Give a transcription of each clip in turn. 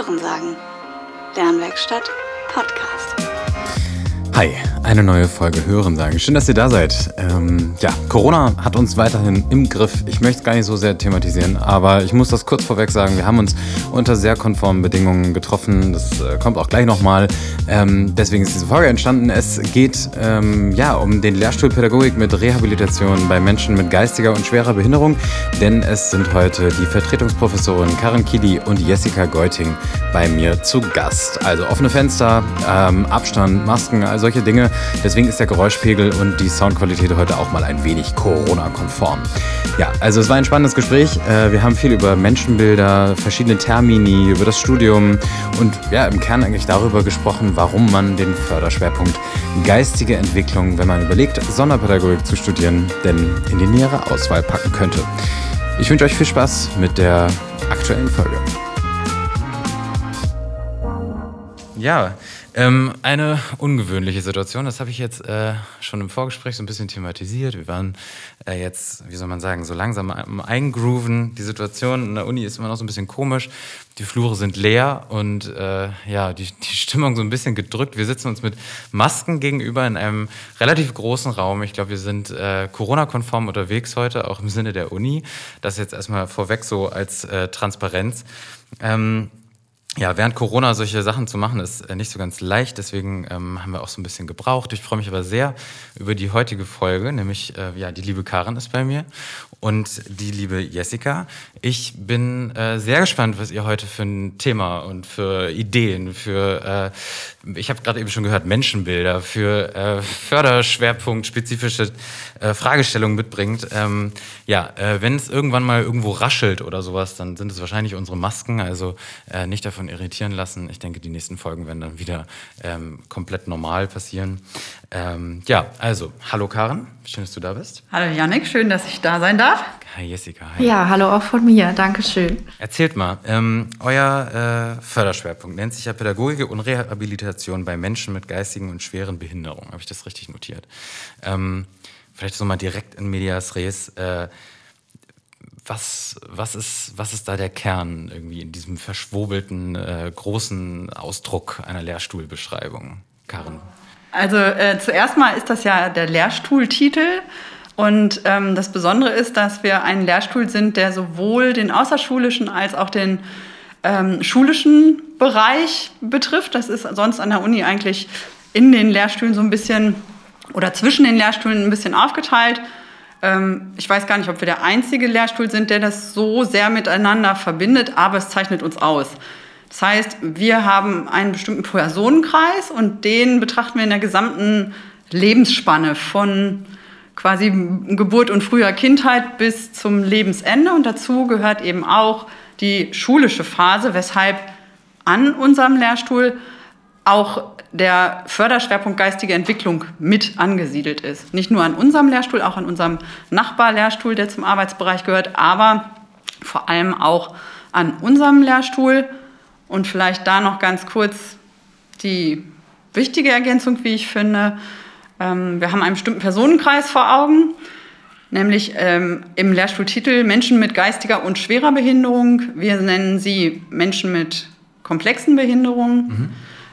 Hörensagen. Lernwerkstatt Podcast. Hi, eine neue Folge Hören sagen. Schön, dass ihr da seid. Ähm, ja, Corona hat uns weiterhin im Griff. Ich möchte es gar nicht so sehr thematisieren, aber ich muss das kurz vorweg sagen. Wir haben uns unter sehr konformen Bedingungen getroffen. Das äh, kommt auch gleich nochmal. Ähm, deswegen ist diese Folge entstanden. Es geht ähm, ja um den Lehrstuhl Pädagogik mit Rehabilitation bei Menschen mit geistiger und schwerer Behinderung. Denn es sind heute die Vertretungsprofessorin Karin Kili und Jessica Geuting bei mir zu Gast. Also offene Fenster, ähm, Abstand, Masken, also solche Dinge. Deswegen ist der Geräuschpegel und die Soundqualität heute auch mal ein wenig Corona-konform. Ja, also es war ein spannendes Gespräch. Äh, wir haben viel über Menschenbilder, verschiedene Termini, über das Studium und ja, im Kern eigentlich darüber gesprochen, warum man den Förderschwerpunkt geistige Entwicklung, wenn man überlegt, Sonderpädagogik zu studieren, denn in die nähere Auswahl packen könnte. Ich wünsche euch viel Spaß mit der aktuellen Folge. Ja, ähm, eine ungewöhnliche Situation, das habe ich jetzt äh, schon im Vorgespräch so ein bisschen thematisiert. Wir waren äh, jetzt, wie soll man sagen, so langsam am Eingrooven. Die Situation in der Uni ist immer noch so ein bisschen komisch. Die Flure sind leer und äh, ja, die, die Stimmung so ein bisschen gedrückt. Wir sitzen uns mit Masken gegenüber in einem relativ großen Raum. Ich glaube, wir sind äh, Corona-konform unterwegs heute, auch im Sinne der Uni. Das jetzt erstmal vorweg so als äh, Transparenz. Ähm, ja, während Corona solche Sachen zu machen, ist äh, nicht so ganz leicht. Deswegen ähm, haben wir auch so ein bisschen gebraucht. Ich freue mich aber sehr über die heutige Folge, nämlich äh, ja, die liebe Karin ist bei mir und die liebe Jessica. Ich bin äh, sehr gespannt, was ihr heute für ein Thema und für Ideen, für, äh, ich habe gerade eben schon gehört, Menschenbilder, für äh, Förderschwerpunkt spezifische äh, Fragestellungen mitbringt. Ähm, ja, äh, wenn es irgendwann mal irgendwo raschelt oder sowas, dann sind es wahrscheinlich unsere Masken. Also äh, nicht davon irritieren lassen. Ich denke, die nächsten Folgen werden dann wieder ähm, komplett normal passieren. Ähm, ja, also, hallo Karen, schön, dass du da bist. Hallo Janik, schön, dass ich da sein darf. Hi Jessica. Hi. Ja, hallo auch von mir, Dankeschön. Erzählt mal, ähm, euer äh, Förderschwerpunkt nennt sich ja Pädagogik und Rehabilitation bei Menschen mit geistigen und schweren Behinderungen. Habe ich das richtig notiert? Ähm, vielleicht so mal direkt in Medias Res. Äh, was, was, ist, was ist da der Kern irgendwie in diesem verschwobelten, äh, großen Ausdruck einer Lehrstuhlbeschreibung, Karin? Also äh, zuerst mal ist das ja der Lehrstuhltitel. Und ähm, das Besondere ist, dass wir ein Lehrstuhl sind, der sowohl den außerschulischen als auch den ähm, schulischen Bereich betrifft. Das ist sonst an der Uni eigentlich in den Lehrstühlen so ein bisschen oder zwischen den Lehrstühlen ein bisschen aufgeteilt. Ähm, ich weiß gar nicht, ob wir der einzige Lehrstuhl sind, der das so sehr miteinander verbindet, aber es zeichnet uns aus. Das heißt, wir haben einen bestimmten Personenkreis und den betrachten wir in der gesamten Lebensspanne von quasi Geburt und früher Kindheit bis zum Lebensende. Und dazu gehört eben auch die schulische Phase, weshalb an unserem Lehrstuhl auch der Förderschwerpunkt geistige Entwicklung mit angesiedelt ist. Nicht nur an unserem Lehrstuhl, auch an unserem Nachbarlehrstuhl, der zum Arbeitsbereich gehört, aber vor allem auch an unserem Lehrstuhl. Und vielleicht da noch ganz kurz die wichtige Ergänzung, wie ich finde. Ähm, wir haben einen bestimmten Personenkreis vor Augen, nämlich ähm, im Lehrstuhltitel Menschen mit geistiger und schwerer Behinderung. Wir nennen sie Menschen mit komplexen Behinderungen. Mhm.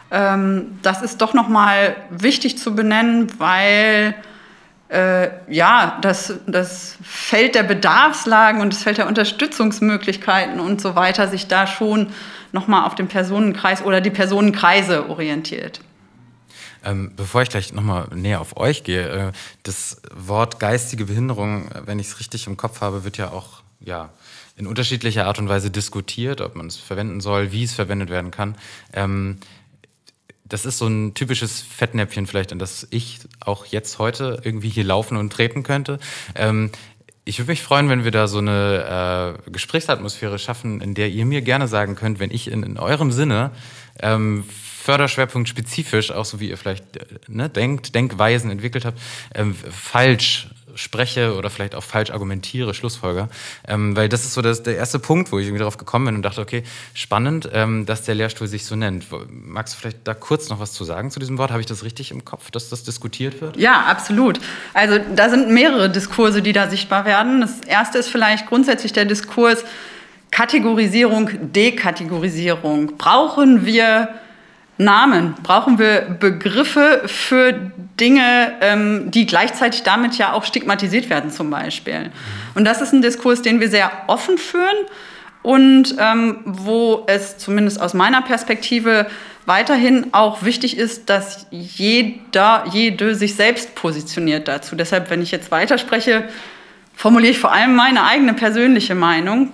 Ähm, das ist doch nochmal wichtig zu benennen, weil äh, ja, das, das Feld der Bedarfslagen und das Feld der Unterstützungsmöglichkeiten und so weiter sich da schon nochmal auf den Personenkreis oder die Personenkreise orientiert. Ähm, bevor ich gleich nochmal näher auf euch gehe, äh, das Wort geistige Behinderung, wenn ich es richtig im Kopf habe, wird ja auch ja, in unterschiedlicher Art und Weise diskutiert, ob man es verwenden soll, wie es verwendet werden kann. Ähm, das ist so ein typisches Fettnäpfchen vielleicht, an das ich auch jetzt heute irgendwie hier laufen und treten könnte. Ähm, ich würde mich freuen, wenn wir da so eine äh, Gesprächsatmosphäre schaffen, in der ihr mir gerne sagen könnt, wenn ich in, in eurem Sinne ähm, Förderschwerpunkt spezifisch, auch so wie ihr vielleicht äh, ne, denkt, Denkweisen entwickelt habt, ähm, falsch spreche oder vielleicht auch falsch argumentiere, Schlussfolger. Ähm, weil das ist so das, der erste Punkt, wo ich irgendwie darauf gekommen bin und dachte, okay, spannend, ähm, dass der Lehrstuhl sich so nennt. Magst du vielleicht da kurz noch was zu sagen zu diesem Wort? Habe ich das richtig im Kopf, dass das diskutiert wird? Ja, absolut. Also da sind mehrere Diskurse, die da sichtbar werden. Das erste ist vielleicht grundsätzlich der Diskurs, Kategorisierung, Dekategorisierung. Brauchen wir Namen? Brauchen wir Begriffe für Dinge, ähm, die gleichzeitig damit ja auch stigmatisiert werden zum Beispiel? Und das ist ein Diskurs, den wir sehr offen führen und ähm, wo es zumindest aus meiner Perspektive weiterhin auch wichtig ist, dass jeder, jede sich selbst positioniert dazu. Deshalb, wenn ich jetzt weiterspreche, formuliere ich vor allem meine eigene persönliche Meinung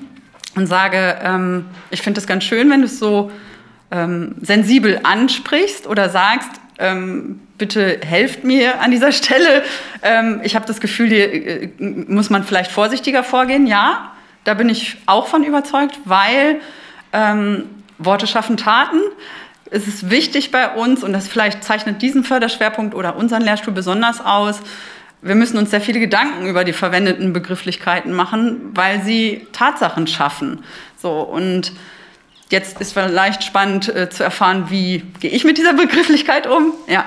und sage, ähm, ich finde es ganz schön, wenn es so ähm, sensibel ansprichst oder sagst, ähm, bitte helft mir an dieser Stelle. Ähm, ich habe das Gefühl, hier äh, muss man vielleicht vorsichtiger vorgehen. Ja, da bin ich auch von überzeugt, weil ähm, Worte schaffen Taten. Es ist wichtig bei uns und das vielleicht zeichnet diesen Förderschwerpunkt oder unseren Lehrstuhl besonders aus. Wir müssen uns sehr viele Gedanken über die verwendeten Begrifflichkeiten machen, weil sie Tatsachen schaffen. So und Jetzt ist vielleicht spannend äh, zu erfahren, wie gehe ich mit dieser Begrifflichkeit um. Ja.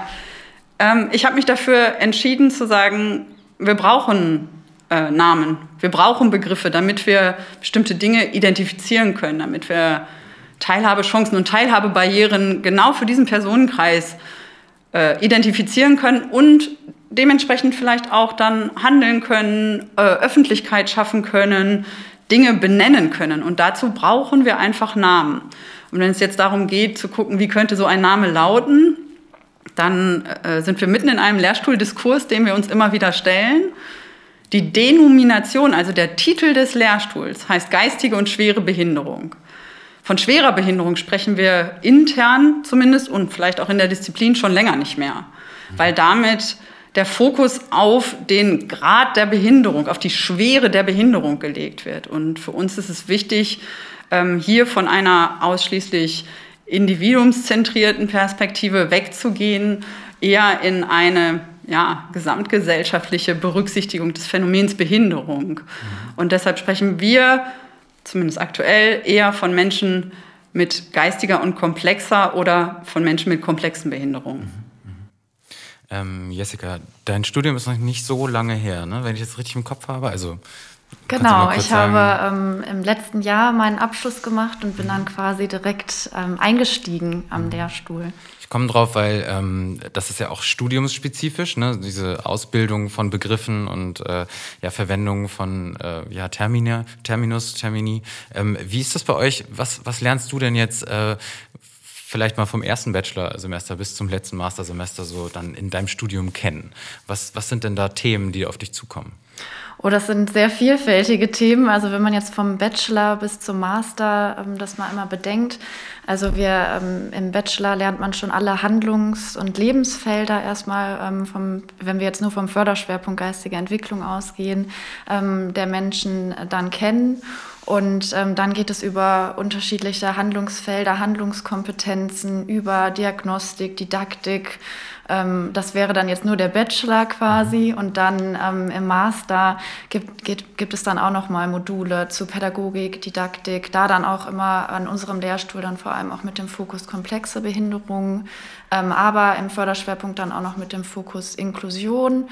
Ähm, ich habe mich dafür entschieden zu sagen, wir brauchen äh, Namen, wir brauchen Begriffe, damit wir bestimmte Dinge identifizieren können, damit wir Teilhabechancen und Teilhabebarrieren genau für diesen Personenkreis äh, identifizieren können und dementsprechend vielleicht auch dann handeln können, äh, Öffentlichkeit schaffen können, Dinge benennen können. Und dazu brauchen wir einfach Namen. Und wenn es jetzt darum geht, zu gucken, wie könnte so ein Name lauten, dann äh, sind wir mitten in einem Lehrstuhldiskurs, den wir uns immer wieder stellen. Die Denomination, also der Titel des Lehrstuhls, heißt geistige und schwere Behinderung. Von schwerer Behinderung sprechen wir intern zumindest und vielleicht auch in der Disziplin schon länger nicht mehr, weil damit der Fokus auf den Grad der Behinderung, auf die Schwere der Behinderung gelegt wird. Und für uns ist es wichtig, ähm, hier von einer ausschließlich individuumszentrierten Perspektive wegzugehen, eher in eine ja, gesamtgesellschaftliche Berücksichtigung des Phänomens Behinderung. Mhm. Und deshalb sprechen wir, zumindest aktuell, eher von Menschen mit geistiger und komplexer oder von Menschen mit komplexen Behinderungen. Mhm. Ähm, Jessica, dein Studium ist noch nicht so lange her, ne? wenn ich das richtig im Kopf habe. Also Genau, ich habe ähm, im letzten Jahr meinen Abschluss gemacht und bin dann quasi direkt ähm, eingestiegen am mhm. Lehrstuhl. Ich komme drauf, weil ähm, das ist ja auch studiumsspezifisch, ne? diese Ausbildung von Begriffen und äh, ja, Verwendung von äh, ja, Termine, Terminus, Termini. Ähm, wie ist das bei euch? Was, was lernst du denn jetzt äh, vielleicht mal vom ersten Bachelorsemester bis zum letzten Mastersemester so dann in deinem Studium kennen? Was, was sind denn da Themen, die auf dich zukommen? Oh, das sind sehr vielfältige Themen. Also wenn man jetzt vom Bachelor bis zum Master ähm, das mal einmal bedenkt. Also wir ähm, im Bachelor lernt man schon alle Handlungs- und Lebensfelder erstmal, ähm, vom, wenn wir jetzt nur vom Förderschwerpunkt geistige Entwicklung ausgehen, ähm, der Menschen dann kennen. Und ähm, dann geht es über unterschiedliche Handlungsfelder, Handlungskompetenzen, über Diagnostik, Didaktik. Ähm, das wäre dann jetzt nur der Bachelor quasi. Mhm. Und dann ähm, im Master gibt, gibt, gibt es dann auch nochmal Module zu Pädagogik, Didaktik. Da dann auch immer an unserem Lehrstuhl dann vor allem auch mit dem Fokus komplexe Behinderungen, ähm, aber im Förderschwerpunkt dann auch noch mit dem Fokus Inklusion.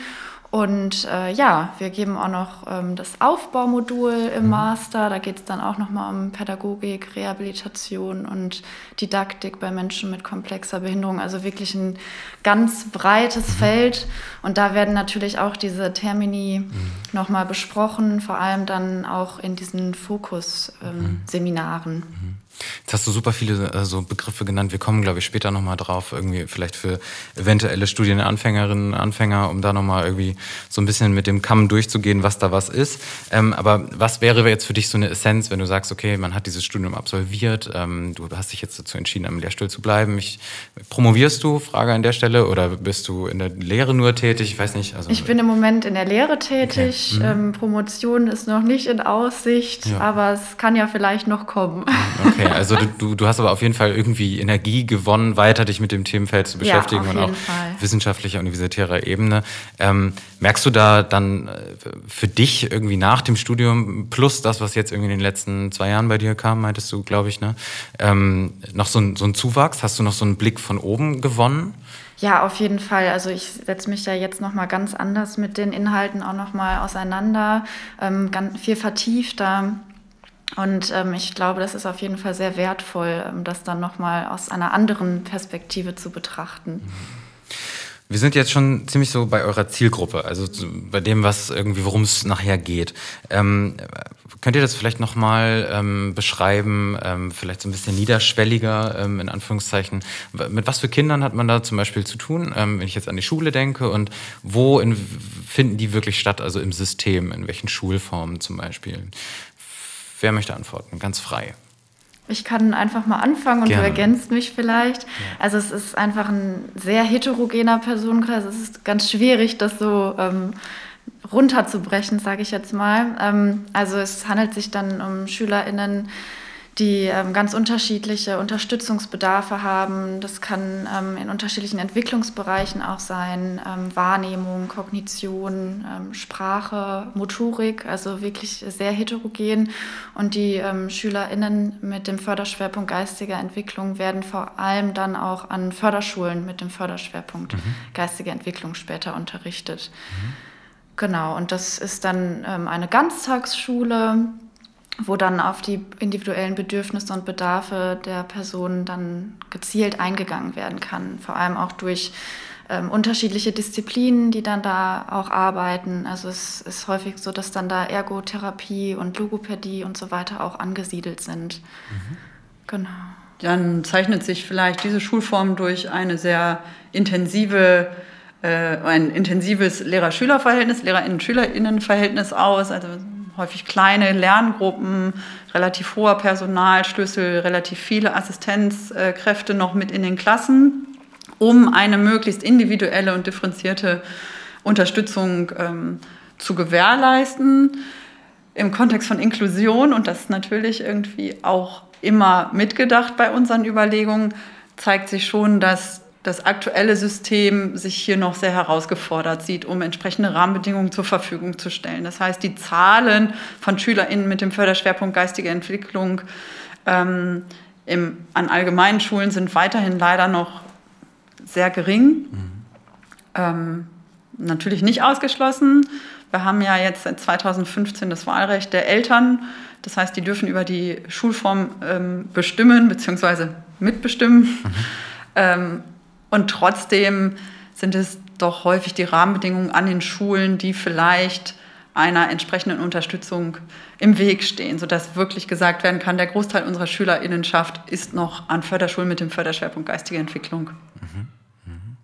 Und äh, ja, wir geben auch noch ähm, das Aufbaumodul im mhm. Master. Da geht es dann auch nochmal um Pädagogik, Rehabilitation und Didaktik bei Menschen mit komplexer Behinderung. Also wirklich ein ganz breites mhm. Feld. Und da werden natürlich auch diese Termini mhm. nochmal besprochen, vor allem dann auch in diesen Fokus-Seminaren. Ähm, mhm. Jetzt hast du super viele äh, so Begriffe genannt. Wir kommen, glaube ich, später nochmal drauf, irgendwie vielleicht für eventuelle Studienanfängerinnen, Anfänger, um da nochmal irgendwie so ein bisschen mit dem Kamm durchzugehen, was da was ist. Ähm, aber was wäre jetzt für dich so eine Essenz, wenn du sagst, okay, man hat dieses Studium absolviert, ähm, du hast dich jetzt dazu entschieden, am Lehrstuhl zu bleiben. Ich, promovierst du, Frage an der Stelle, oder bist du in der Lehre nur tätig? Ich weiß nicht. Also, ich bin im Moment in der Lehre tätig. Okay. Mhm. Ähm, Promotion ist noch nicht in Aussicht, ja. aber es kann ja vielleicht noch kommen. Okay. Okay, also du, du hast aber auf jeden Fall irgendwie Energie gewonnen, weiter dich mit dem Themenfeld zu beschäftigen ja, und auch Fall. wissenschaftlicher, universitärer Ebene. Ähm, merkst du da dann äh, für dich irgendwie nach dem Studium plus das, was jetzt irgendwie in den letzten zwei Jahren bei dir kam, meintest du, glaube ich, ne? Ähm, noch so ein, so ein Zuwachs? Hast du noch so einen Blick von oben gewonnen? Ja, auf jeden Fall. Also ich setze mich ja jetzt noch mal ganz anders mit den Inhalten auch noch mal auseinander, ähm, ganz viel vertiefter Und ähm, ich glaube, das ist auf jeden Fall sehr wertvoll, ähm, das dann nochmal aus einer anderen Perspektive zu betrachten. Wir sind jetzt schon ziemlich so bei eurer Zielgruppe, also bei dem, was irgendwie, worum es nachher geht. Ähm, könnt ihr das vielleicht nochmal ähm, beschreiben, ähm, vielleicht so ein bisschen niederschwelliger, ähm, in Anführungszeichen? Mit was für Kindern hat man da zum Beispiel zu tun, ähm, wenn ich jetzt an die Schule denke und wo in, finden die wirklich statt, also im System, in welchen Schulformen zum Beispiel? Wer möchte antworten? Ganz frei. Ich kann einfach mal anfangen und Gerne. du ergänzt mich vielleicht. Ja. Also es ist einfach ein sehr heterogener Personenkreis. Es ist ganz schwierig, das so ähm, runterzubrechen, sage ich jetzt mal. Ähm, also es handelt sich dann um SchülerInnen, die ähm, ganz unterschiedliche Unterstützungsbedarfe haben. Das kann ähm, in unterschiedlichen Entwicklungsbereichen auch sein, ähm, Wahrnehmung, Kognition, ähm, Sprache, Motorik, also wirklich sehr heterogen. Und die ähm, SchülerInnen mit dem Förderschwerpunkt geistige Entwicklung werden vor allem dann auch an Förderschulen mit dem Förderschwerpunkt mhm. geistige Entwicklung später unterrichtet. Mhm. Genau, und das ist dann ähm, eine Ganztagsschule, wo dann auf die individuellen Bedürfnisse und Bedarfe der Person dann gezielt eingegangen werden kann. Vor allem auch durch ähm, unterschiedliche Disziplinen, die dann da auch arbeiten. Also es ist häufig so, dass dann da Ergotherapie und Logopädie und so weiter auch angesiedelt sind. Mhm. Genau. Dann zeichnet sich vielleicht diese Schulform durch eine sehr intensive äh, ein intensives Lehrer-Schüler-Verhältnis, Lehrerinnen-Schülerinnen-Verhältnis aus. Also häufig kleine Lerngruppen, relativ hoher Personalschlüssel, relativ viele Assistenzkräfte noch mit in den Klassen, um eine möglichst individuelle und differenzierte Unterstützung ähm, zu gewährleisten. Im Kontext von Inklusion, und das ist natürlich irgendwie auch immer mitgedacht bei unseren Überlegungen, zeigt sich schon, dass das aktuelle System sich hier noch sehr herausgefordert sieht, um entsprechende Rahmenbedingungen zur Verfügung zu stellen. Das heißt, die Zahlen von SchülerInnen mit dem Förderschwerpunkt geistige Entwicklung ähm, im, an allgemeinen Schulen sind weiterhin leider noch sehr gering. Mhm. Ähm, natürlich nicht ausgeschlossen. Wir haben ja jetzt seit 2015 das Wahlrecht der Eltern. Das heißt, die dürfen über die Schulform ähm, bestimmen bzw. mitbestimmen. Mhm. Ähm, und trotzdem sind es doch häufig die Rahmenbedingungen an den Schulen, die vielleicht einer entsprechenden Unterstützung im Weg stehen, sodass wirklich gesagt werden kann, der Großteil unserer Schülerinnenschaft ist noch an Förderschulen mit dem Förderschwerpunkt geistige Entwicklung. Mhm. Mhm.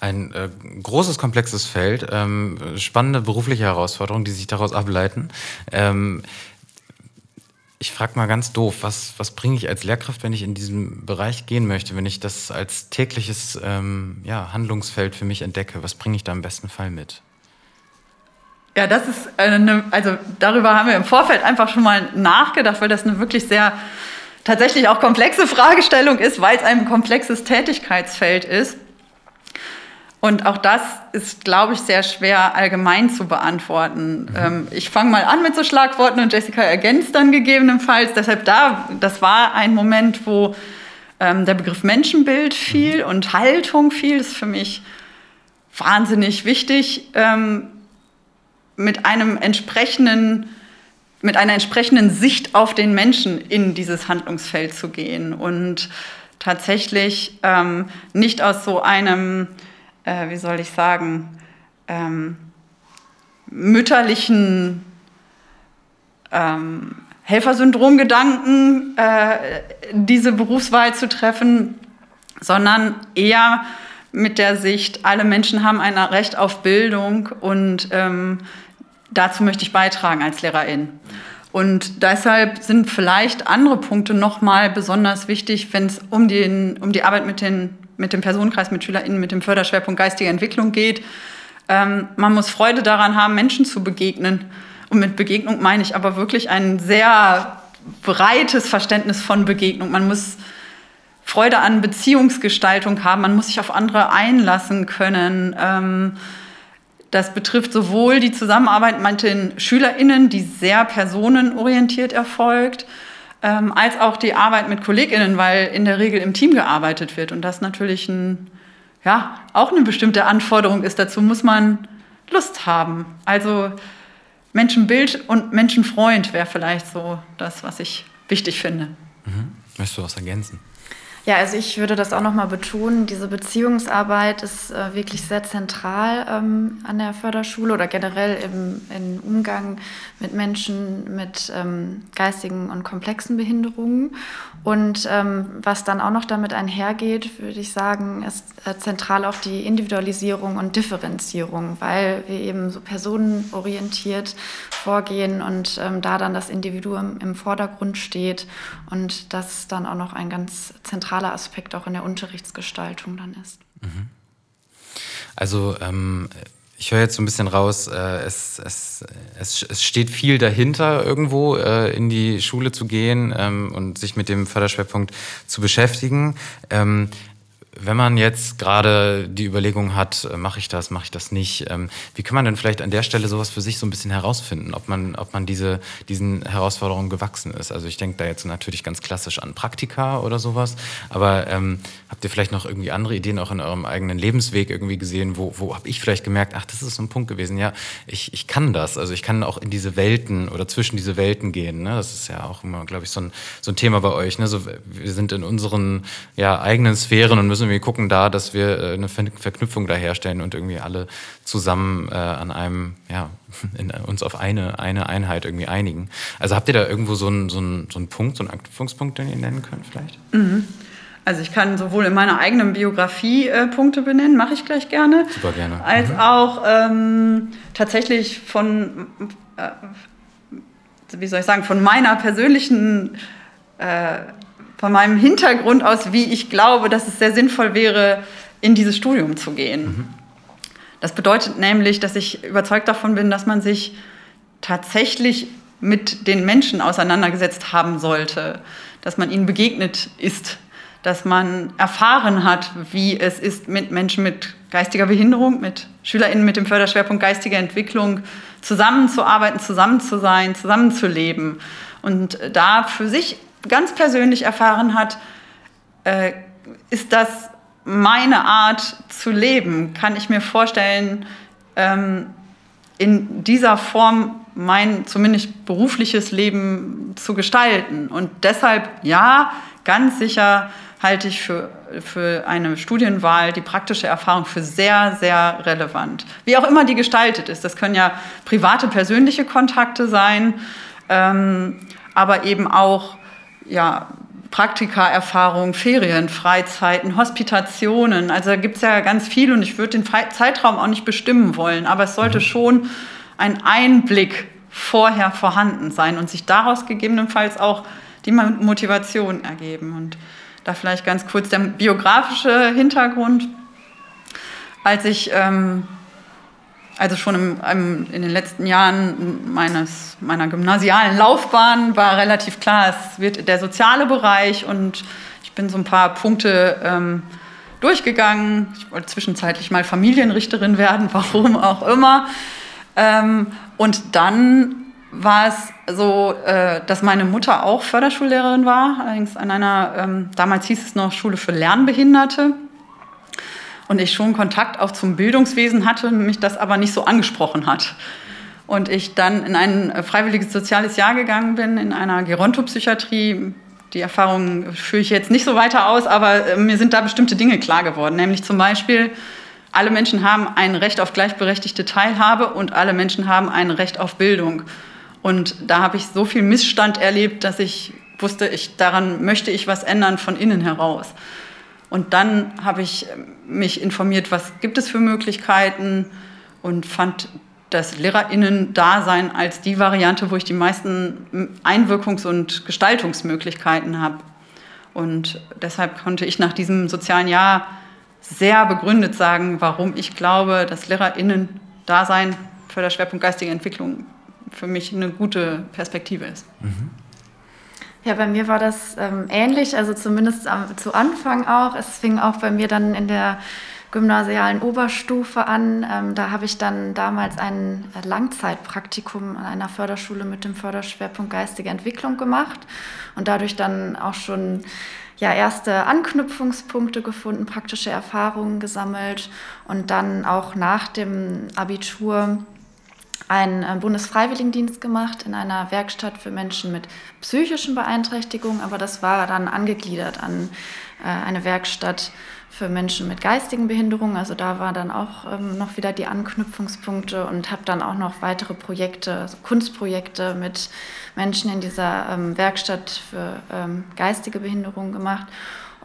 Ein äh, großes, komplexes Feld, ähm, spannende berufliche Herausforderungen, die sich daraus ableiten. Ähm, ich frage mal ganz doof, was, was bringe ich als Lehrkraft, wenn ich in diesem Bereich gehen möchte, wenn ich das als tägliches ähm, ja, Handlungsfeld für mich entdecke? Was bringe ich da im besten Fall mit? Ja, das ist eine, also darüber haben wir im Vorfeld einfach schon mal nachgedacht, weil das eine wirklich sehr tatsächlich auch komplexe Fragestellung ist, weil es ein komplexes Tätigkeitsfeld ist. Und auch das ist, glaube ich, sehr schwer allgemein zu beantworten. Mhm. Ähm, ich fange mal an mit so Schlagworten und Jessica ergänzt dann gegebenenfalls. Deshalb da, das war ein Moment, wo ähm, der Begriff Menschenbild fiel mhm. und Haltung fiel. Das ist für mich wahnsinnig wichtig, ähm, mit einem entsprechenden mit einer entsprechenden Sicht auf den Menschen in dieses Handlungsfeld zu gehen und tatsächlich ähm, nicht aus so einem äh, wie soll ich sagen, ähm, mütterlichen ähm, Helfersyndrom-Gedanken äh, diese Berufswahl zu treffen, sondern eher mit der Sicht, alle Menschen haben ein Recht auf Bildung und ähm, dazu möchte ich beitragen als Lehrerin. Und deshalb sind vielleicht andere Punkte nochmal besonders wichtig, wenn es um, um die Arbeit mit den mit dem Personenkreis, mit SchülerInnen, mit dem Förderschwerpunkt geistige Entwicklung geht. Ähm, man muss Freude daran haben, Menschen zu begegnen. Und mit Begegnung meine ich aber wirklich ein sehr breites Verständnis von Begegnung. Man muss Freude an Beziehungsgestaltung haben, man muss sich auf andere einlassen können. Ähm, das betrifft sowohl die Zusammenarbeit mit den SchülerInnen, die sehr personenorientiert erfolgt, ähm, als auch die Arbeit mit KollegInnen, weil in der Regel im Team gearbeitet wird und das natürlich ein, ja, auch eine bestimmte Anforderung ist. Dazu muss man Lust haben. Also Menschenbild und Menschenfreund wäre vielleicht so das, was ich wichtig finde. Mhm. Möchtest du was ergänzen? Ja, also ich würde das auch nochmal betonen. Diese Beziehungsarbeit ist äh, wirklich sehr zentral ähm, an der Förderschule oder generell im, im Umgang mit Menschen mit ähm, geistigen und komplexen Behinderungen. Und ähm, was dann auch noch damit einhergeht, würde ich sagen, ist äh, zentral auch die Individualisierung und Differenzierung, weil wir eben so personenorientiert vorgehen und ähm, da dann das Individuum im Vordergrund steht und das dann auch noch ein ganz zentraler Aspekt auch in der Unterrichtsgestaltung dann ist. Mhm. Also ähm, ich höre jetzt so ein bisschen raus, äh, es, es, es, es, steht viel dahinter, irgendwo äh, in die Schule zu gehen ähm, und sich mit dem Förderschwerpunkt zu beschäftigen. Ähm, wenn man jetzt gerade die Überlegung hat, äh, mache ich das, mache ich das nicht, ähm, wie kann man denn vielleicht an der Stelle sowas für sich so ein bisschen herausfinden, ob man, ob man diese, diesen Herausforderungen gewachsen ist? Also ich denke da jetzt natürlich ganz klassisch an Praktika oder sowas, aber ähm, habt ihr vielleicht noch irgendwie andere Ideen auch in eurem eigenen Lebensweg irgendwie gesehen, wo, wo habe ich vielleicht gemerkt, ach, das ist so ein Punkt gewesen, ja, ich, ich kann das, also ich kann auch in diese Welten oder zwischen diese Welten gehen, ne? das ist ja auch immer, glaube ich, so ein, so ein Thema bei euch, ne? so, wir sind in unseren ja, eigenen Sphären und müssen wir gucken da, dass wir äh, eine Verknüpfung da herstellen und irgendwie alle zusammen äh, an einem, ja, in, uns auf eine, eine Einheit irgendwie einigen. Also habt ihr da irgendwo so einen, so einen, so einen Punkt, so einen Anknüpfungspunkt, den ihr nennen könnt vielleicht? Mhm. Also ich kann sowohl in meiner eigenen Biografie äh, Punkte benennen, mache ich gleich gerne. Super gerne. Als mhm. auch ähm, tatsächlich von, äh, wie soll ich sagen, von meiner persönlichen äh, von meinem Hintergrund aus, wie ich glaube, dass es sehr sinnvoll wäre, in dieses Studium zu gehen. Mhm. Das bedeutet nämlich, dass ich überzeugt davon bin, dass man sich tatsächlich mit den Menschen auseinandergesetzt haben sollte, dass man ihnen begegnet ist, dass man erfahren hat, wie es ist, mit Menschen mit geistiger Behinderung, mit SchülerInnen mit dem Förderschwerpunkt geistige Entwicklung zusammenzuarbeiten, zusammen zu sein, zusammenzuleben und da für sich ganz persönlich erfahren hat, äh, ist das meine Art zu leben? Kann ich mir vorstellen, ähm, in dieser Form mein zumindest berufliches Leben zu gestalten? Und deshalb, ja, ganz sicher halte ich für, für eine Studienwahl die praktische Erfahrung für sehr, sehr relevant. Wie auch immer die gestaltet ist. Das können ja private, persönliche Kontakte sein, ähm, aber eben auch ja, Praktika-Erfahrungen, Ferien, Freizeiten, Hospitationen. Also da gibt es ja ganz viel und ich würde den Zeitraum auch nicht bestimmen wollen, aber es sollte mhm. schon ein Einblick vorher vorhanden sein und sich daraus gegebenenfalls auch die Motivation ergeben. Und da vielleicht ganz kurz der biografische Hintergrund. Als ich ähm, also schon im, im, in den letzten Jahren meines, meiner gymnasialen Laufbahn war relativ klar, es wird der soziale Bereich und ich bin so ein paar Punkte ähm, durchgegangen. Ich wollte zwischenzeitlich mal Familienrichterin werden, warum auch immer. Ähm, und dann war es so, äh, dass meine Mutter auch Förderschullehrerin war, allerdings an einer, ähm, damals hieß es noch Schule für Lernbehinderte und ich schon Kontakt auch zum Bildungswesen hatte, mich das aber nicht so angesprochen hat. Und ich dann in ein äh, freiwilliges soziales Jahr gegangen bin, in einer Gerontopsychiatrie. Die Erfahrung führe ich jetzt nicht so weiter aus, aber äh, mir sind da bestimmte Dinge klar geworden. Nämlich zum Beispiel, alle Menschen haben ein Recht auf gleichberechtigte Teilhabe und alle Menschen haben ein Recht auf Bildung. Und da habe ich so viel Missstand erlebt, dass ich wusste, ich, daran möchte ich was ändern von innen heraus. Und dann habe ich mich informiert, was gibt es für Möglichkeiten und fand das Lehrerinnen-Dasein als die Variante, wo ich die meisten Einwirkungs- und Gestaltungsmöglichkeiten habe. Und deshalb konnte ich nach diesem sozialen Jahr sehr begründet sagen, warum ich glaube, dass Lehrerinnen-Dasein für der Schwerpunkt geistige Entwicklung für mich eine gute Perspektive ist. Mhm. Ja, bei mir war das ähm, ähnlich, also zumindest am, zu Anfang auch. Es fing auch bei mir dann in der gymnasialen Oberstufe an. Ähm, da habe ich dann damals ein Langzeitpraktikum an einer Förderschule mit dem Förderschwerpunkt geistige Entwicklung gemacht und dadurch dann auch schon ja, erste Anknüpfungspunkte gefunden, praktische Erfahrungen gesammelt und dann auch nach dem Abitur einen äh, Bundesfreiwilligendienst gemacht in einer Werkstatt für Menschen mit psychischen Beeinträchtigungen, aber das war dann angegliedert an äh, eine Werkstatt für Menschen mit geistigen Behinderungen. Also da war dann auch ähm, noch wieder die Anknüpfungspunkte und habe dann auch noch weitere Projekte, also Kunstprojekte mit Menschen in dieser ähm, Werkstatt für ähm, geistige Behinderungen gemacht.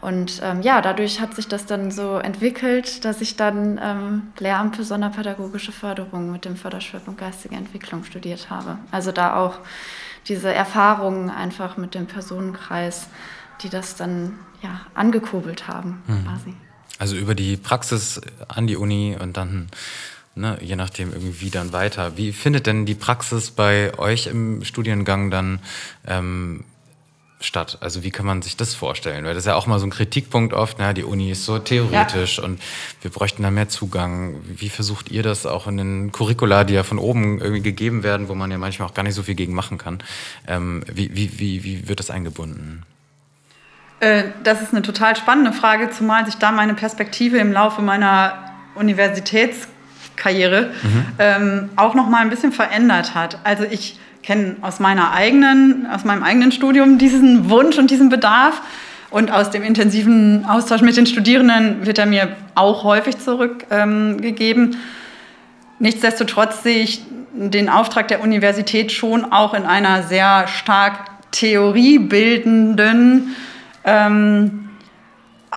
Und ähm, ja, dadurch hat sich das dann so entwickelt, dass ich dann ähm, Lehramt für sonderpädagogische Förderung mit dem Förderschwerpunkt geistige Entwicklung studiert habe. Also da auch diese Erfahrungen einfach mit dem Personenkreis, die das dann ja, angekurbelt haben mhm. quasi. Also über die Praxis an die Uni und dann Ne, je nachdem irgendwie dann weiter. Wie findet denn die Praxis bei euch im Studiengang dann ähm, statt? Also wie kann man sich das vorstellen? Weil das ist ja auch mal so ein Kritikpunkt oft, na, die Uni ist so theoretisch ja. und wir bräuchten da mehr Zugang. Wie versucht ihr das auch in den Curricula, die ja von oben irgendwie gegeben werden, wo man ja manchmal auch gar nicht so viel gegen machen kann? Ähm, wie, wie, wie, wie wird das eingebunden? Äh, das ist eine total spannende Frage, zumal sich da meine Perspektive im Laufe meiner Universitätskarriere mhm. ähm, auch noch mal ein bisschen verändert hat. Also ich kenne aus meiner eigenen, aus meinem eigenen Studium diesen Wunsch und diesen Bedarf. Und aus dem intensiven Austausch mit den Studierenden wird er mir auch häufig zurückgegeben. Ähm, Nichtsdestotrotz sehe ich den Auftrag der Universität schon auch in einer sehr stark theoriebildenden ähm,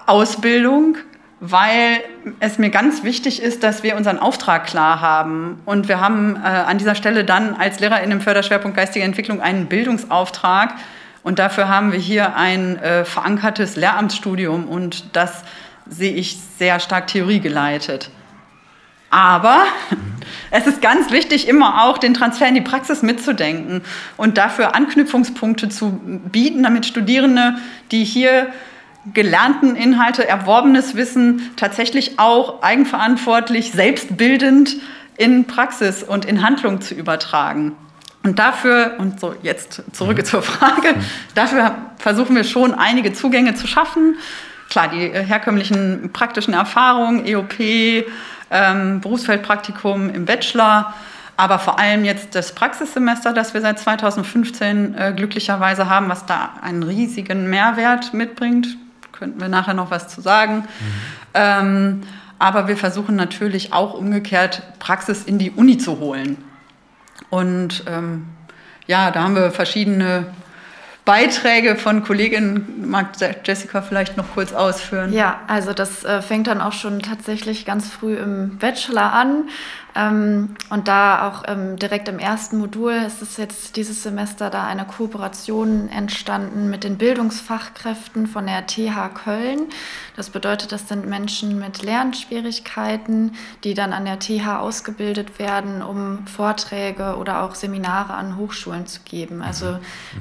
Ausbildung weil es mir ganz wichtig ist, dass wir unseren Auftrag klar haben. Und wir haben äh, an dieser Stelle dann als Lehrerin im Förderschwerpunkt geistige Entwicklung einen Bildungsauftrag. Und dafür haben wir hier ein äh, verankertes Lehramtsstudium. Und das sehe ich sehr stark theoriegeleitet. Aber es ist ganz wichtig, immer auch den Transfer in die Praxis mitzudenken und dafür Anknüpfungspunkte zu bieten, damit Studierende, die hier gelernten Inhalte, erworbenes Wissen tatsächlich auch eigenverantwortlich, selbstbildend in Praxis und in Handlung zu übertragen. Und dafür, und so jetzt zurück mhm. zur Frage, dafür versuchen wir schon einige Zugänge zu schaffen. Klar, die herkömmlichen praktischen Erfahrungen, EOP, ähm, Berufsfeldpraktikum im Bachelor, aber vor allem jetzt das Praxissemester, das wir seit 2015 äh, glücklicherweise haben, was da einen riesigen Mehrwert mitbringt könnten wir nachher noch was zu sagen. Mhm. Ähm, aber wir versuchen natürlich auch umgekehrt Praxis in die Uni zu holen. Und ähm, ja, da haben wir verschiedene Beiträge von Kolleginnen. Mag Jessica vielleicht noch kurz ausführen? Ja, also das äh, fängt dann auch schon tatsächlich ganz früh im Bachelor an. Ähm, und da auch ähm, direkt im ersten Modul ist es jetzt dieses Semester da eine Kooperation entstanden mit den Bildungsfachkräften von der TH Köln. Das bedeutet, das sind Menschen mit Lernschwierigkeiten, die dann an der TH ausgebildet werden, um Vorträge oder auch Seminare an Hochschulen zu geben. Also mhm.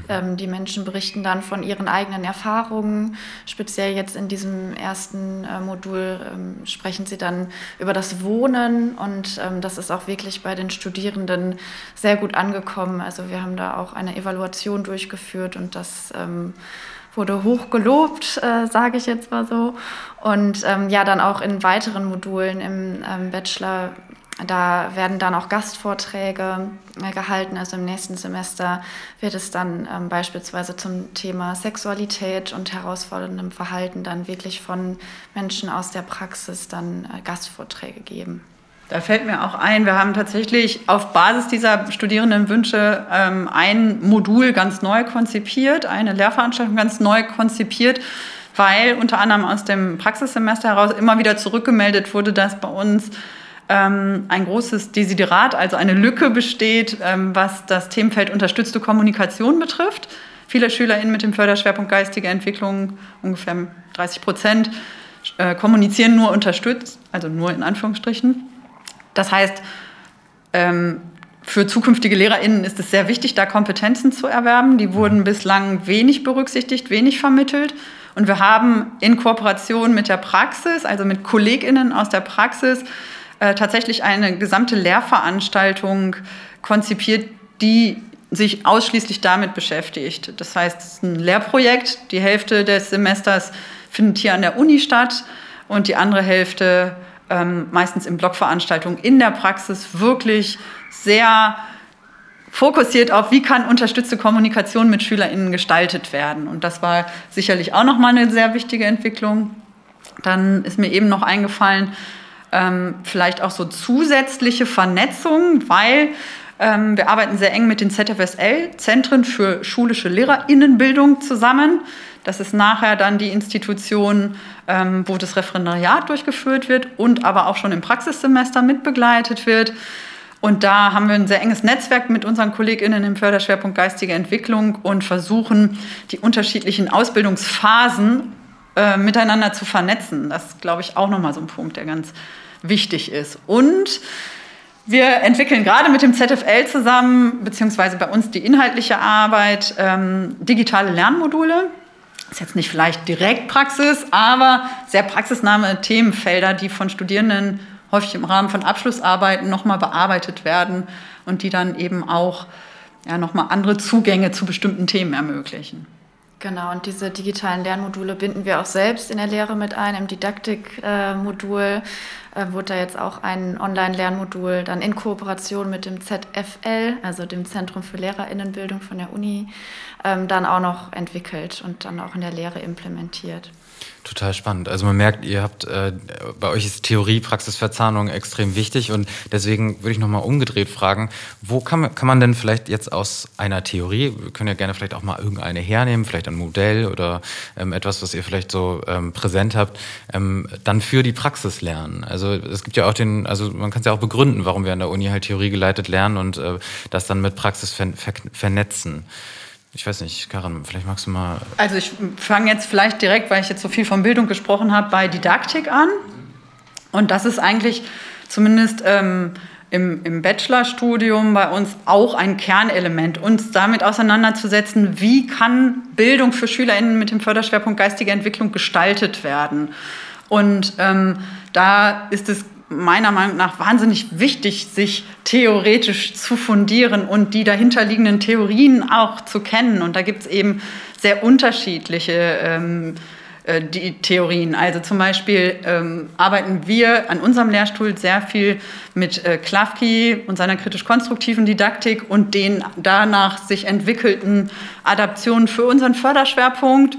ähm, die Menschen berichten dann von ihren eigenen Erfahrungen. Speziell jetzt in diesem ersten äh, Modul ähm, sprechen sie dann über das Wohnen und ähm, das ist auch wirklich bei den Studierenden sehr gut angekommen. Also wir haben da auch eine Evaluation durchgeführt und das ähm, wurde hoch gelobt, äh, sage ich jetzt mal so. Und ähm, ja, dann auch in weiteren Modulen im ähm, Bachelor, da werden dann auch Gastvorträge äh, gehalten. Also im nächsten Semester wird es dann ähm, beispielsweise zum Thema Sexualität und herausforderndem Verhalten dann wirklich von Menschen aus der Praxis dann äh, Gastvorträge geben. Da fällt mir auch ein, wir haben tatsächlich auf Basis dieser Studierendenwünsche ähm, ein Modul ganz neu konzipiert, eine Lehrveranstaltung ganz neu konzipiert, weil unter anderem aus dem Praxissemester heraus immer wieder zurückgemeldet wurde, dass bei uns ähm, ein großes Desiderat, also eine Lücke besteht, ähm, was das Themenfeld unterstützte Kommunikation betrifft. Viele SchülerInnen mit dem Förderschwerpunkt geistige Entwicklung, ungefähr 30 Prozent, äh, kommunizieren nur unterstützt, also nur in Anführungsstrichen. Das heißt, ähm, für zukünftige LehrerInnen ist es sehr wichtig, da Kompetenzen zu erwerben. Die wurden bislang wenig berücksichtigt, wenig vermittelt. Und wir haben in Kooperation mit der Praxis, also mit KollegInnen aus der Praxis, äh, tatsächlich eine gesamte Lehrveranstaltung konzipiert, die sich ausschließlich damit beschäftigt. Das heißt, es ist ein Lehrprojekt. Die Hälfte des Semesters findet hier an der Uni statt und die andere Hälfte ähm, meistens in Blogveranstaltungen in der Praxis wirklich sehr fokussiert auf, wie kann unterstützte Kommunikation mit SchülerInnen gestaltet werden. Und das war sicherlich auch nochmal eine sehr wichtige Entwicklung. Dann ist mir eben noch eingefallen, ähm, vielleicht auch so zusätzliche Vernetzung, weil ähm, wir arbeiten sehr eng mit den ZFSL, Zentren für schulische LehrerInnenbildung, zusammen. Das ist nachher dann die Institution, ähm, wo das Referendariat durchgeführt wird und aber auch schon im Praxissemester mitbegleitet wird. Und da haben wir ein sehr enges Netzwerk mit unseren KollegInnen im Förderschwerpunkt geistige Entwicklung und versuchen, die unterschiedlichen Ausbildungsphasen äh, miteinander zu vernetzen. Das ist, glaube ich, auch nochmal so ein Punkt, der ganz wichtig ist. Und wir entwickeln gerade mit dem ZFL zusammen, beziehungsweise bei uns die inhaltliche Arbeit, ähm, digitale Lernmodule. Ist jetzt nicht vielleicht direkt Praxis, aber sehr praxisnahe Themenfelder, die von Studierenden häufig im Rahmen von Abschlussarbeiten nochmal bearbeitet werden und die dann eben auch ja, nochmal andere Zugänge zu bestimmten Themen ermöglichen. Genau, und diese digitalen Lernmodule binden wir auch selbst in der Lehre mit ein. Im Didaktikmodul äh, wurde da jetzt auch ein Online-Lernmodul dann in Kooperation mit dem ZFL, also dem Zentrum für Lehrerinnenbildung von der Uni, ähm, dann auch noch entwickelt und dann auch in der Lehre implementiert. Total spannend. Also man merkt, ihr habt, äh, bei euch ist Theorie, Praxisverzahnung extrem wichtig und deswegen würde ich nochmal umgedreht fragen, wo kann kann man denn vielleicht jetzt aus einer Theorie, wir können ja gerne vielleicht auch mal irgendeine hernehmen, vielleicht ein Modell oder ähm, etwas, was ihr vielleicht so ähm, präsent habt, ähm, dann für die Praxis lernen. Also es gibt ja auch den, also man kann es ja auch begründen, warum wir an der Uni halt Theorie geleitet lernen und äh, das dann mit Praxis ver ver vernetzen. Ich weiß nicht, Karin, vielleicht magst du mal. Also ich fange jetzt vielleicht direkt, weil ich jetzt so viel von Bildung gesprochen habe, bei Didaktik an. Und das ist eigentlich zumindest ähm, im, im Bachelorstudium bei uns auch ein Kernelement, uns damit auseinanderzusetzen, wie kann Bildung für SchülerInnen mit dem Förderschwerpunkt geistige Entwicklung gestaltet werden. Und ähm, da ist es meiner Meinung nach wahnsinnig wichtig, sich theoretisch zu fundieren und die dahinterliegenden Theorien auch zu kennen. Und da gibt es eben sehr unterschiedliche ähm, äh, die Theorien. Also zum Beispiel ähm, arbeiten wir an unserem Lehrstuhl sehr viel mit äh, Klafki und seiner kritisch-konstruktiven Didaktik und den danach sich entwickelten Adaptionen für unseren Förderschwerpunkt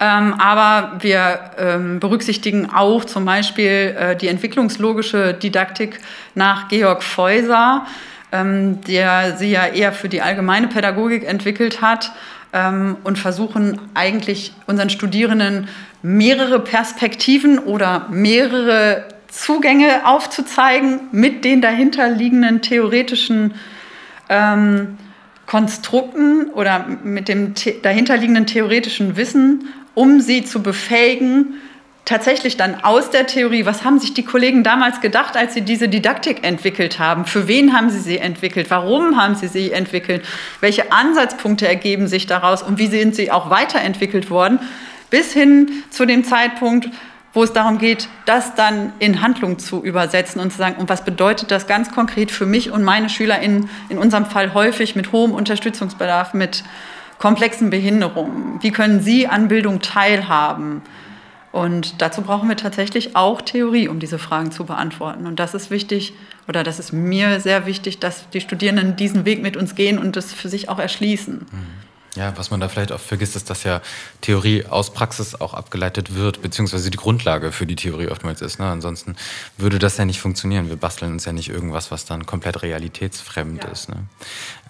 ähm, aber wir ähm, berücksichtigen auch zum Beispiel äh, die entwicklungslogische Didaktik nach Georg Feuser, ähm, der sie ja eher für die allgemeine Pädagogik entwickelt hat ähm, und versuchen eigentlich unseren Studierenden mehrere Perspektiven oder mehrere Zugänge aufzuzeigen mit den dahinterliegenden theoretischen ähm, Konstrukten oder mit dem dahinterliegenden theoretischen Wissen um sie zu befähigen, tatsächlich dann aus der Theorie, was haben sich die Kollegen damals gedacht, als sie diese Didaktik entwickelt haben? Für wen haben sie sie entwickelt? Warum haben sie sie entwickelt? Welche Ansatzpunkte ergeben sich daraus und wie sind sie auch weiterentwickelt worden? Bis hin zu dem Zeitpunkt, wo es darum geht, das dann in Handlung zu übersetzen und zu sagen, und was bedeutet das ganz konkret für mich und meine SchülerInnen, in unserem Fall häufig mit hohem Unterstützungsbedarf, mit komplexen Behinderungen? Wie können Sie an Bildung teilhaben? Und dazu brauchen wir tatsächlich auch Theorie, um diese Fragen zu beantworten. Und das ist wichtig, oder das ist mir sehr wichtig, dass die Studierenden diesen Weg mit uns gehen und das für sich auch erschließen. Mhm. Ja, was man da vielleicht auch vergisst, ist, dass ja Theorie aus Praxis auch abgeleitet wird, beziehungsweise die Grundlage für die Theorie oftmals ist. Ne? Ansonsten würde das ja nicht funktionieren. Wir basteln uns ja nicht irgendwas, was dann komplett realitätsfremd ja. ist. Ne?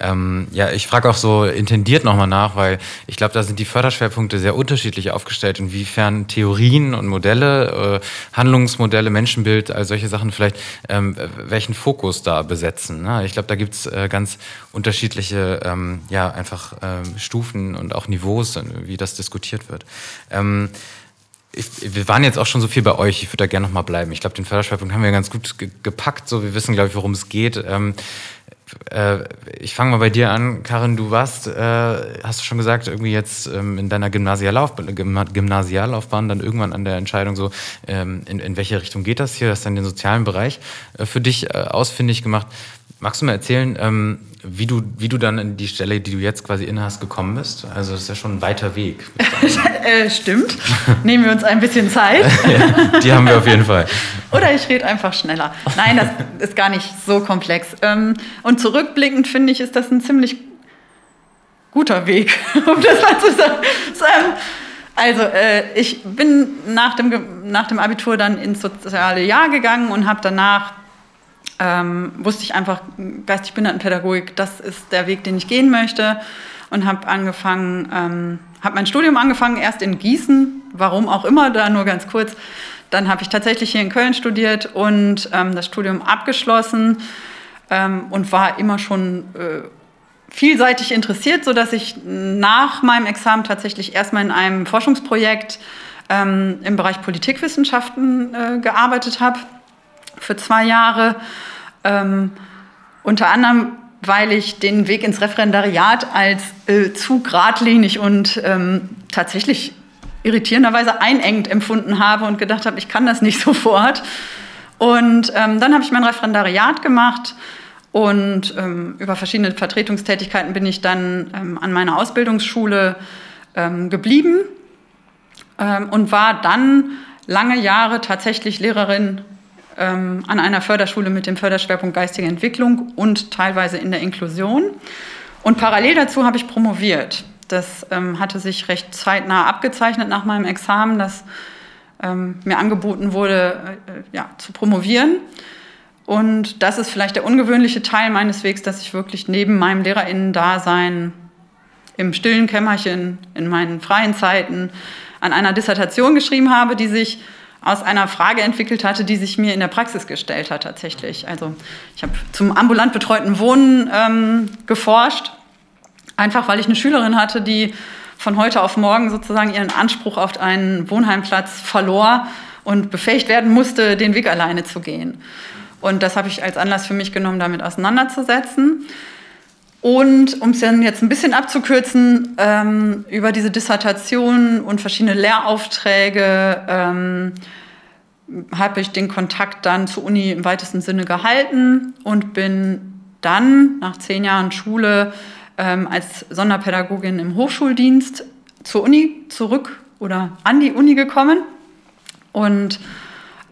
Ähm, ja, ich frage auch so intendiert nochmal nach, weil ich glaube, da sind die Förderschwerpunkte sehr unterschiedlich aufgestellt, inwiefern Theorien und Modelle, äh, Handlungsmodelle, Menschenbild, all solche Sachen vielleicht ähm, welchen Fokus da besetzen. Ne? Ich glaube, da gibt's äh, ganz unterschiedliche, ähm, ja, einfach ähm, Stufen und auch Niveaus, wie das diskutiert wird. Ähm, ich, wir waren jetzt auch schon so viel bei euch. Ich würde da gerne noch mal bleiben. Ich glaube, den Förderschwerpunkt haben wir ganz gut ge gepackt. So, wir wissen, glaube ich, worum es geht. Ähm, äh, ich fange mal bei dir an, Karin. Du warst, äh, hast du schon gesagt, irgendwie jetzt ähm, in deiner Gymnasiallaufbahn, Gymnasiallaufbahn dann irgendwann an der Entscheidung so, ähm, in, in welche Richtung geht das hier? Hast dann den sozialen Bereich äh, für dich äh, ausfindig gemacht magst du mal erzählen, ähm, wie, du, wie du dann in die Stelle, die du jetzt quasi inne hast, gekommen bist? Also das ist ja schon ein weiter Weg. äh, stimmt. Nehmen wir uns ein bisschen Zeit. ja, die haben wir auf jeden Fall. Oder ich rede einfach schneller. Nein, das ist gar nicht so komplex. Ähm, und zurückblickend finde ich, ist das ein ziemlich guter Weg, um das mal zu sagen. Also, äh, ich bin nach dem, nach dem Abitur dann ins soziale Jahr gegangen und habe danach, ähm, wusste ich einfach, geistig Behindertenpädagogik, das ist der Weg, den ich gehen möchte. Und habe angefangen, ähm, habe mein Studium angefangen, erst in Gießen, warum auch immer, da nur ganz kurz. Dann habe ich tatsächlich hier in Köln studiert und ähm, das Studium abgeschlossen ähm, und war immer schon äh, vielseitig interessiert, sodass ich nach meinem Examen tatsächlich erstmal in einem Forschungsprojekt ähm, im Bereich Politikwissenschaften äh, gearbeitet habe für zwei Jahre. Ähm, unter anderem, weil ich den Weg ins Referendariat als äh, zu geradlinig und ähm, tatsächlich irritierenderweise einengt empfunden habe und gedacht habe, ich kann das nicht sofort. Und ähm, dann habe ich mein Referendariat gemacht und ähm, über verschiedene Vertretungstätigkeiten bin ich dann ähm, an meiner Ausbildungsschule ähm, geblieben ähm, und war dann lange Jahre tatsächlich Lehrerin ähm, an einer Förderschule mit dem Förderschwerpunkt geistige Entwicklung und teilweise in der Inklusion. Und parallel dazu habe ich promoviert. Das ähm, hatte sich recht zeitnah abgezeichnet nach meinem Examen, dass mir angeboten wurde, äh, ja, zu promovieren. Und das ist vielleicht der ungewöhnliche Teil meines Wegs, dass ich wirklich neben meinem Lehrerinnen-Dasein im stillen Kämmerchen, in meinen freien Zeiten an einer Dissertation geschrieben habe, die sich aus einer Frage entwickelt hatte, die sich mir in der Praxis gestellt hat tatsächlich. Also ich habe zum ambulant betreuten Wohnen ähm, geforscht, einfach weil ich eine Schülerin hatte, die von heute auf morgen sozusagen ihren Anspruch auf einen Wohnheimplatz verlor und befähigt werden musste, den Weg alleine zu gehen. Und das habe ich als Anlass für mich genommen, damit auseinanderzusetzen. Und um es dann jetzt ein bisschen abzukürzen, ähm, über diese Dissertation und verschiedene Lehraufträge ähm, habe ich den Kontakt dann zur Uni im weitesten Sinne gehalten und bin dann nach zehn Jahren Schule ähm, als Sonderpädagogin im Hochschuldienst zur Uni zurück oder an die Uni gekommen und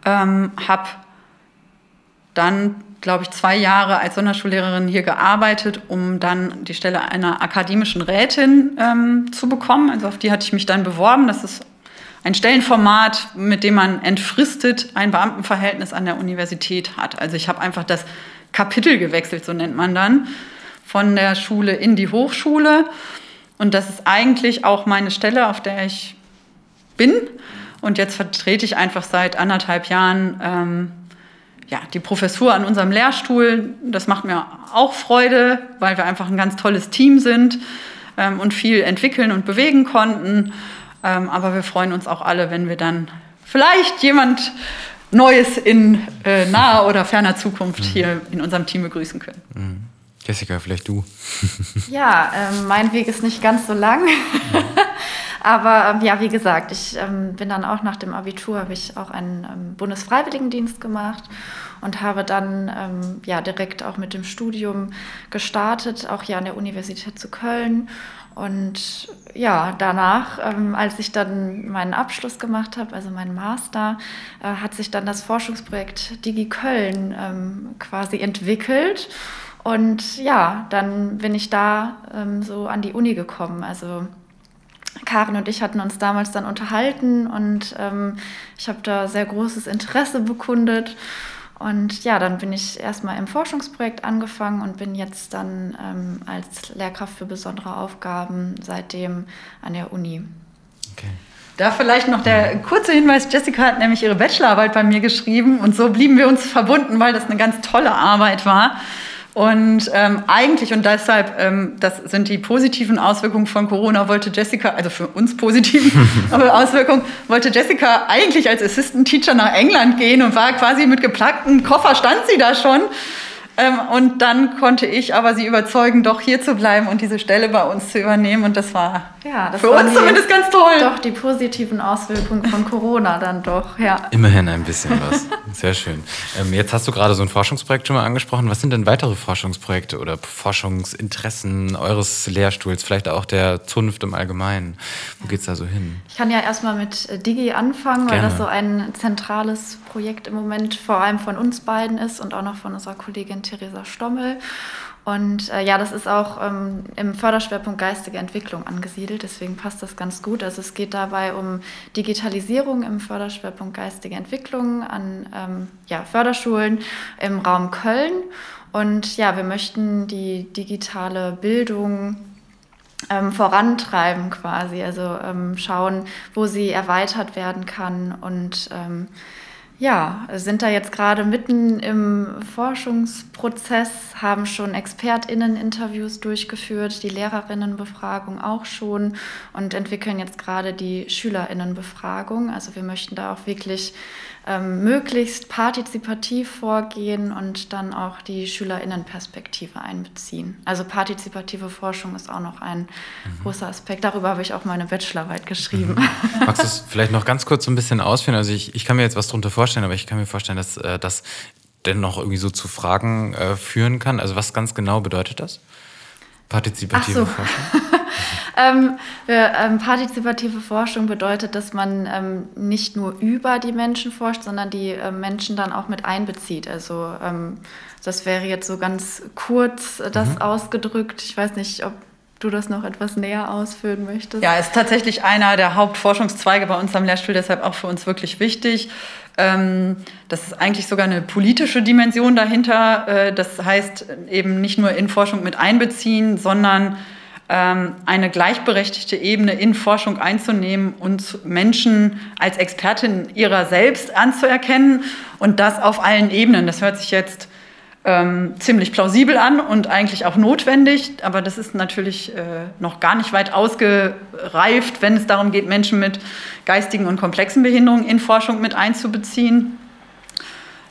ähm, habe dann, glaube ich, zwei Jahre als Sonderschullehrerin hier gearbeitet, um dann die Stelle einer akademischen Rätin ähm, zu bekommen. Also auf die hatte ich mich dann beworben. Das ist ein Stellenformat, mit dem man entfristet ein Beamtenverhältnis an der Universität hat. Also ich habe einfach das Kapitel gewechselt, so nennt man dann, von der Schule in die Hochschule. Und das ist eigentlich auch meine Stelle, auf der ich bin. Und jetzt vertrete ich einfach seit anderthalb Jahren ähm, ja, die Professur an unserem Lehrstuhl, das macht mir auch Freude, weil wir einfach ein ganz tolles Team sind ähm, und viel entwickeln und bewegen konnten. Ähm, aber wir freuen uns auch alle, wenn wir dann vielleicht jemand Neues in äh, naher oder ferner Zukunft mhm. hier in unserem Team begrüßen können. Mhm. Jessica, vielleicht du. ja, ähm, mein Weg ist nicht ganz so lang. Aber ähm, ja, wie gesagt, ich ähm, bin dann auch nach dem Abitur, habe ich auch einen ähm, Bundesfreiwilligendienst gemacht und habe dann ähm, ja direkt auch mit dem Studium gestartet, auch hier an der Universität zu Köln. Und ja, danach, ähm, als ich dann meinen Abschluss gemacht habe, also meinen Master, äh, hat sich dann das Forschungsprojekt Digi Köln ähm, quasi entwickelt. Und ja, dann bin ich da so an die Uni gekommen. Also Karin und ich hatten uns damals dann unterhalten und ähm, ich habe da sehr großes Interesse bekundet. Und ja, dann bin ich erstmal im Forschungsprojekt angefangen und bin jetzt dann ähm, als Lehrkraft für besondere Aufgaben seitdem an der Uni. Okay. Da vielleicht noch der kurze Hinweis, Jessica hat nämlich ihre Bachelorarbeit bei mir geschrieben und so blieben wir uns verbunden, weil das eine ganz tolle Arbeit war. Und ähm, eigentlich, und deshalb, ähm, das sind die positiven Auswirkungen von Corona, wollte Jessica, also für uns positiven Auswirkungen, wollte Jessica eigentlich als Assistant Teacher nach England gehen und war quasi mit geplacktem Koffer, stand sie da schon. Ähm, und dann konnte ich aber sie überzeugen, doch hier zu bleiben und diese Stelle bei uns zu übernehmen. Und das war ja, das für uns die, zumindest ganz toll. Doch, die positiven Auswirkungen von Corona dann doch, ja. Immerhin ein bisschen was. Sehr schön. Ähm, jetzt hast du gerade so ein Forschungsprojekt schon mal angesprochen. Was sind denn weitere Forschungsprojekte oder Forschungsinteressen eures Lehrstuhls, vielleicht auch der Zunft im Allgemeinen? Wo geht es da so hin? Ich kann ja erstmal mit äh, Digi anfangen, Gerne. weil das so ein zentrales Projekt im Moment vor allem von uns beiden ist und auch noch von unserer Kollegin Theresa Stommel. Und äh, ja, das ist auch ähm, im Förderschwerpunkt geistige Entwicklung angesiedelt, deswegen passt das ganz gut. Also es geht dabei um Digitalisierung im Förderschwerpunkt geistige Entwicklung an ähm, ja, Förderschulen im Raum Köln. Und ja, wir möchten die digitale Bildung ähm, vorantreiben quasi, also ähm, schauen, wo sie erweitert werden kann und ähm, ja, sind da jetzt gerade mitten im Forschungsprozess, haben schon ExpertInnen-Interviews durchgeführt, die Lehrerinnenbefragung auch schon und entwickeln jetzt gerade die SchülerInnenbefragung. Also wir möchten da auch wirklich ähm, möglichst partizipativ vorgehen und dann auch die SchülerInnenperspektive einbeziehen. Also partizipative Forschung ist auch noch ein mhm. großer Aspekt. Darüber habe ich auch meine Bachelorarbeit geschrieben. Mhm. Magst du es vielleicht noch ganz kurz so ein bisschen ausführen? Also ich, ich kann mir jetzt was darunter vorstellen, aber ich kann mir vorstellen, dass äh, das dennoch irgendwie so zu Fragen äh, führen kann. Also was ganz genau bedeutet das? Partizipative so. Forschung? ähm, ähm, partizipative Forschung bedeutet, dass man ähm, nicht nur über die Menschen forscht, sondern die äh, Menschen dann auch mit einbezieht. Also ähm, das wäre jetzt so ganz kurz äh, das mhm. ausgedrückt. Ich weiß nicht, ob du das noch etwas näher ausführen möchtest. Ja, ist tatsächlich einer der Hauptforschungszweige bei uns am Lehrstuhl, deshalb auch für uns wirklich wichtig. Ähm, das ist eigentlich sogar eine politische Dimension dahinter. Äh, das heißt eben nicht nur in Forschung mit einbeziehen, sondern ähm, eine gleichberechtigte Ebene in Forschung einzunehmen und Menschen als Expertin ihrer selbst anzuerkennen und das auf allen Ebenen. Das hört sich jetzt ähm, ziemlich plausibel an und eigentlich auch notwendig, aber das ist natürlich äh, noch gar nicht weit ausgereift, wenn es darum geht, Menschen mit geistigen und komplexen Behinderungen in Forschung mit einzubeziehen.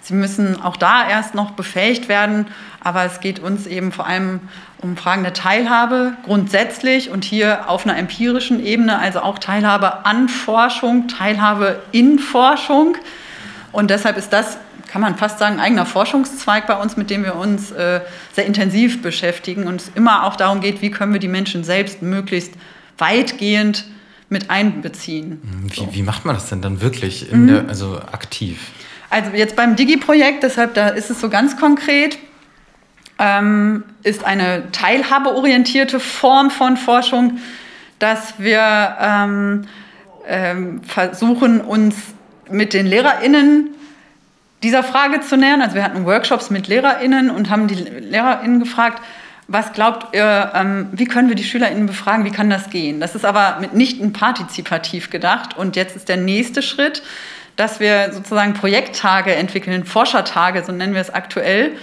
Sie müssen auch da erst noch befähigt werden, aber es geht uns eben vor allem um Fragen der Teilhabe grundsätzlich und hier auf einer empirischen Ebene, also auch Teilhabe an Forschung, Teilhabe in Forschung. Und deshalb ist das kann man fast sagen, eigener Forschungszweig bei uns, mit dem wir uns äh, sehr intensiv beschäftigen und es immer auch darum geht, wie können wir die Menschen selbst möglichst weitgehend mit einbeziehen. Wie, so. wie macht man das denn dann wirklich, mhm. der, also aktiv? Also jetzt beim Digi-Projekt, deshalb da ist es so ganz konkret, ähm, ist eine teilhabeorientierte Form von Forschung, dass wir ähm, ähm, versuchen, uns mit den LehrerInnen dieser Frage zu nähern. Also wir hatten Workshops mit LehrerInnen und haben die LehrerInnen gefragt, was glaubt ihr, ähm, wie können wir die SchülerInnen befragen, wie kann das gehen? Das ist aber mitnichten partizipativ gedacht. Und jetzt ist der nächste Schritt, dass wir sozusagen Projekttage entwickeln, Forschertage, so nennen wir es aktuell,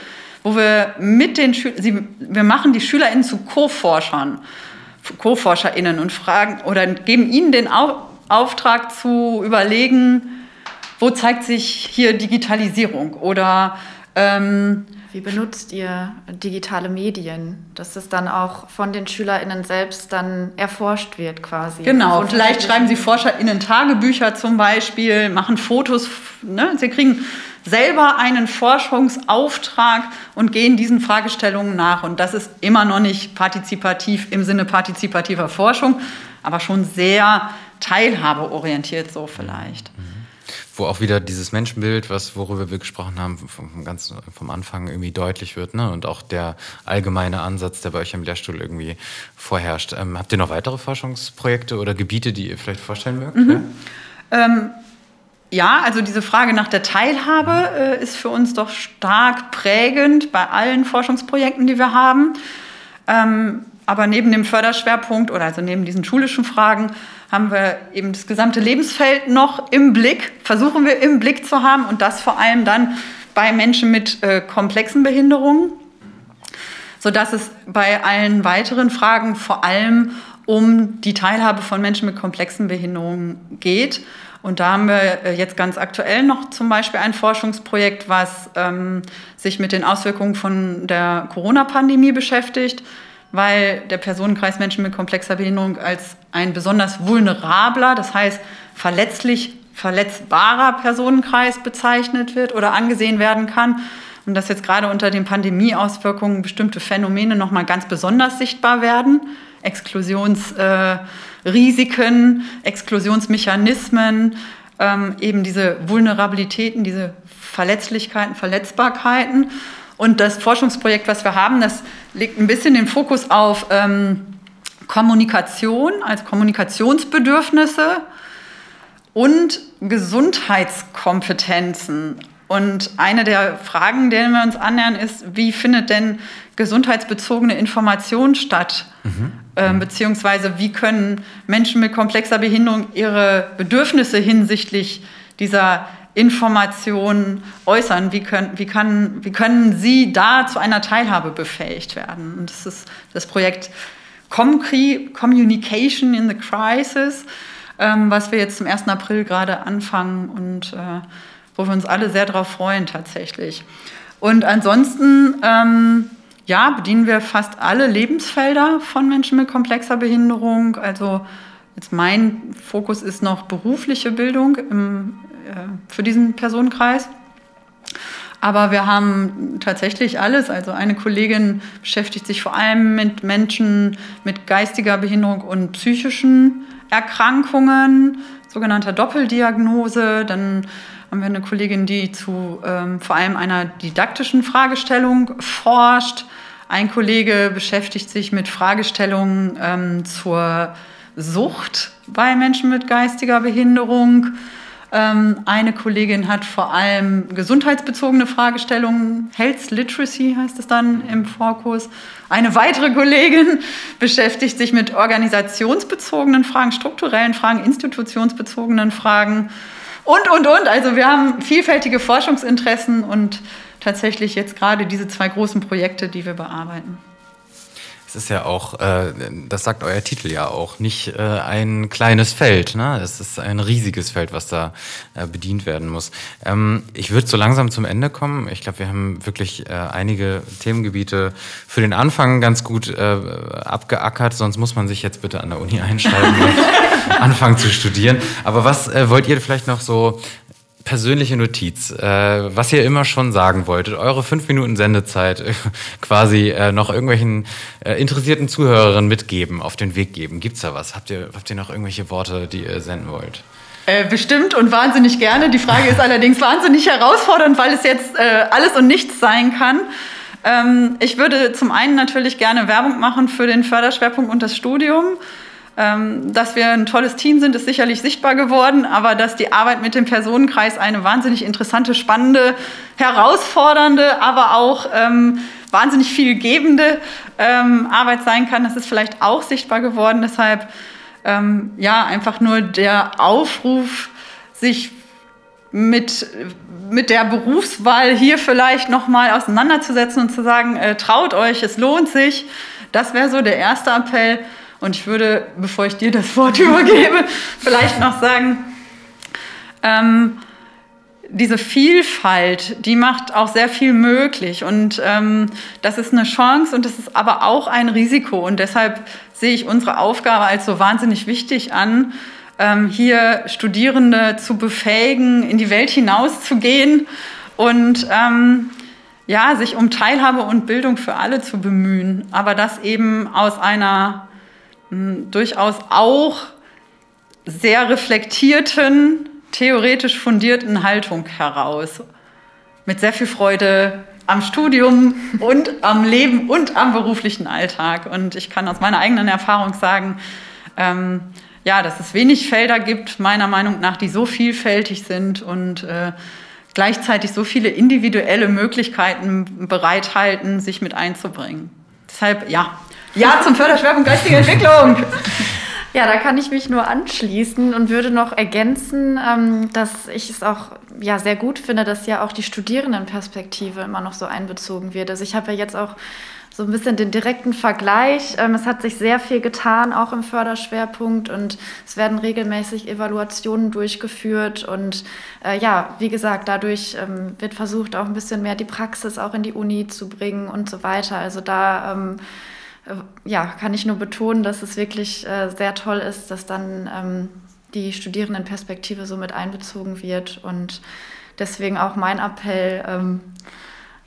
wo wir mit den Schülern, wir machen die SchülerInnen zu Co-Forschern, Co-ForscherInnen und fragen oder geben ihnen den Auftrag zu überlegen, wo zeigt sich hier Digitalisierung oder ähm, wie benutzt ihr digitale Medien, dass es dann auch von den SchülerInnen selbst dann erforscht wird quasi? Genau, vielleicht schreiben sie ForscherInnen Tagebücher zum Beispiel, machen Fotos. Ne? Sie kriegen selber einen Forschungsauftrag und gehen diesen Fragestellungen nach. Und das ist immer noch nicht partizipativ im Sinne partizipativer Forschung, aber schon sehr teilhabeorientiert so vielleicht. Mhm wo auch wieder dieses Menschenbild, was, worüber wir gesprochen haben, vom, ganz, vom Anfang irgendwie deutlich wird, ne? Und auch der allgemeine Ansatz, der bei euch im Lehrstuhl irgendwie vorherrscht. Ähm, habt ihr noch weitere Forschungsprojekte oder Gebiete, die ihr vielleicht vorstellen mögt? Mhm. Ja? Ähm, ja, also diese Frage nach der Teilhabe äh, ist für uns doch stark prägend bei allen Forschungsprojekten, die wir haben. Ähm, aber neben dem Förderschwerpunkt oder also neben diesen schulischen Fragen haben wir eben das gesamte Lebensfeld noch im Blick, versuchen wir im Blick zu haben und das vor allem dann bei Menschen mit äh, komplexen Behinderungen, sodass es bei allen weiteren Fragen vor allem um die Teilhabe von Menschen mit komplexen Behinderungen geht. Und da haben wir äh, jetzt ganz aktuell noch zum Beispiel ein Forschungsprojekt, was ähm, sich mit den Auswirkungen von der Corona-Pandemie beschäftigt, weil der Personenkreis Menschen mit komplexer Behinderung als ein besonders vulnerabler, das heißt verletzlich verletzbarer Personenkreis bezeichnet wird oder angesehen werden kann. Und dass jetzt gerade unter den Pandemieauswirkungen bestimmte Phänomene nochmal ganz besonders sichtbar werden. Exklusionsrisiken, äh, Exklusionsmechanismen, ähm, eben diese Vulnerabilitäten, diese Verletzlichkeiten, Verletzbarkeiten. Und das Forschungsprojekt, was wir haben, das legt ein bisschen den Fokus auf ähm, Kommunikation, als Kommunikationsbedürfnisse und Gesundheitskompetenzen. Und eine der Fragen, denen wir uns annähern, ist, wie findet denn gesundheitsbezogene Information statt? Mhm. Ähm, beziehungsweise wie können Menschen mit komplexer Behinderung ihre Bedürfnisse hinsichtlich dieser Information äußern? Wie können, wie, kann, wie können sie da zu einer Teilhabe befähigt werden? Und das ist das Projekt Communication in the Crisis, ähm, was wir jetzt zum 1. April gerade anfangen und äh, wo wir uns alle sehr darauf freuen tatsächlich. Und ansonsten ähm, ja, bedienen wir fast alle Lebensfelder von Menschen mit komplexer Behinderung. Also jetzt mein Fokus ist noch berufliche Bildung im, äh, für diesen Personenkreis. Aber wir haben tatsächlich alles. Also eine Kollegin beschäftigt sich vor allem mit Menschen mit geistiger Behinderung und psychischen Erkrankungen, sogenannter Doppeldiagnose. Dann haben wir eine Kollegin, die zu ähm, vor allem einer didaktischen Fragestellung forscht. Ein Kollege beschäftigt sich mit Fragestellungen ähm, zur Sucht bei Menschen mit geistiger Behinderung. Ähm, eine Kollegin hat vor allem gesundheitsbezogene Fragestellungen, Health Literacy heißt es dann im Fokus. Eine weitere Kollegin beschäftigt sich mit organisationsbezogenen Fragen, strukturellen Fragen, institutionsbezogenen Fragen und, und, und. Also wir haben vielfältige Forschungsinteressen und tatsächlich jetzt gerade diese zwei großen Projekte, die wir bearbeiten. Es ist ja auch, äh, das sagt euer Titel ja auch, nicht äh, ein kleines Feld. Ne? Es ist ein riesiges Feld, was da äh, bedient werden muss. Ähm, ich würde so langsam zum Ende kommen. Ich glaube, wir haben wirklich äh, einige Themengebiete für den Anfang ganz gut äh, abgeackert. Sonst muss man sich jetzt bitte an der Uni einschreiben und anfangen zu studieren. Aber was äh, wollt ihr vielleicht noch so persönliche Notiz, äh, was ihr immer schon sagen wolltet, eure fünf Minuten Sendezeit äh, quasi äh, noch irgendwelchen äh, interessierten Zuhörerinnen mitgeben, auf den Weg geben. Gibt's da was? Habt ihr, habt ihr noch irgendwelche Worte, die ihr senden wollt? Äh, bestimmt und wahnsinnig gerne. Die Frage ist allerdings wahnsinnig herausfordernd, weil es jetzt äh, alles und nichts sein kann. Ähm, ich würde zum einen natürlich gerne Werbung machen für den Förderschwerpunkt und das Studium. Ähm, dass wir ein tolles Team sind, ist sicherlich sichtbar geworden, aber dass die Arbeit mit dem Personenkreis eine wahnsinnig interessante, spannende, herausfordernde, aber auch ähm, wahnsinnig viel gebende ähm, Arbeit sein kann, das ist vielleicht auch sichtbar geworden. Deshalb ähm, ja einfach nur der Aufruf, sich mit mit der Berufswahl hier vielleicht noch mal auseinanderzusetzen und zu sagen, äh, traut euch, es lohnt sich. Das wäre so der erste Appell. Und ich würde, bevor ich dir das Wort übergebe, vielleicht noch sagen, ähm, diese Vielfalt, die macht auch sehr viel möglich. Und ähm, das ist eine Chance und das ist aber auch ein Risiko. Und deshalb sehe ich unsere Aufgabe als so wahnsinnig wichtig an, ähm, hier Studierende zu befähigen, in die Welt hinauszugehen und ähm, ja, sich um Teilhabe und Bildung für alle zu bemühen. Aber das eben aus einer durchaus auch sehr reflektierten, theoretisch fundierten Haltung heraus. Mit sehr viel Freude am Studium und am Leben und am beruflichen Alltag. Und ich kann aus meiner eigenen Erfahrung sagen, ähm, ja, dass es wenig Felder gibt, meiner Meinung nach, die so vielfältig sind und äh, gleichzeitig so viele individuelle Möglichkeiten bereithalten, sich mit einzubringen. Deshalb, ja, ja zum Förderschwerpunkt geistige Entwicklung. Ja, da kann ich mich nur anschließen und würde noch ergänzen, ähm, dass ich es auch ja, sehr gut finde, dass ja auch die Studierendenperspektive immer noch so einbezogen wird. Also ich habe ja jetzt auch so ein bisschen den direkten Vergleich. Ähm, es hat sich sehr viel getan, auch im Förderschwerpunkt und es werden regelmäßig Evaluationen durchgeführt und äh, ja, wie gesagt, dadurch ähm, wird versucht, auch ein bisschen mehr die Praxis auch in die Uni zu bringen und so weiter. Also da ja, kann ich nur betonen, dass es wirklich äh, sehr toll ist, dass dann ähm, die Studierendenperspektive so mit einbezogen wird und deswegen auch mein Appell, ähm,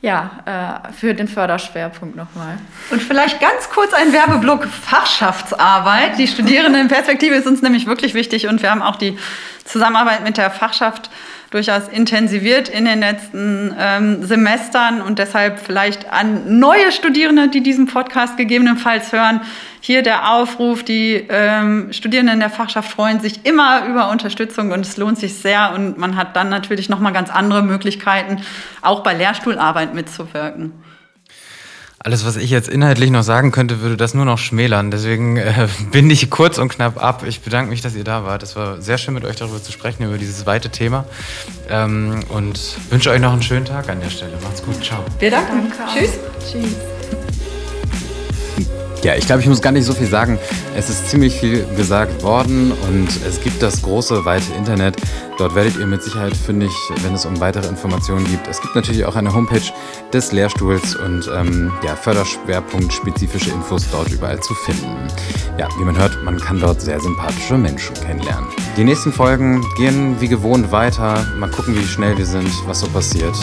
ja, äh, für den Förderschwerpunkt nochmal. Und vielleicht ganz kurz ein Werbeblock Fachschaftsarbeit. Die Studierendenperspektive ist uns nämlich wirklich wichtig und wir haben auch die Zusammenarbeit mit der Fachschaft durchaus intensiviert in den letzten ähm, Semestern und deshalb vielleicht an neue Studierende, die diesen Podcast gegebenenfalls hören, hier der Aufruf, die ähm, Studierenden der Fachschaft freuen sich immer über Unterstützung und es lohnt sich sehr und man hat dann natürlich nochmal ganz andere Möglichkeiten, auch bei Lehrstuhlarbeit mitzuwirken. Alles, was ich jetzt inhaltlich noch sagen könnte, würde das nur noch schmälern. Deswegen äh, bin ich kurz und knapp ab. Ich bedanke mich, dass ihr da wart. Es war sehr schön, mit euch darüber zu sprechen, über dieses weite Thema. Ähm, und wünsche euch noch einen schönen Tag an der Stelle. Macht's gut. Ciao. Wir danken. Danke Tschüss. Tschüss. Ja, ich glaube, ich muss gar nicht so viel sagen. Es ist ziemlich viel gesagt worden und es gibt das große, weite Internet. Dort werdet ihr mit Sicherheit fündig, wenn es um weitere Informationen gibt. Es gibt natürlich auch eine Homepage des Lehrstuhls und ähm, ja, Förderschwerpunkt spezifische Infos dort überall zu finden. Ja, wie man hört, man kann dort sehr sympathische Menschen kennenlernen. Die nächsten Folgen gehen wie gewohnt weiter. Mal gucken, wie schnell wir sind, was so passiert.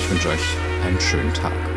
Ich wünsche euch einen schönen Tag.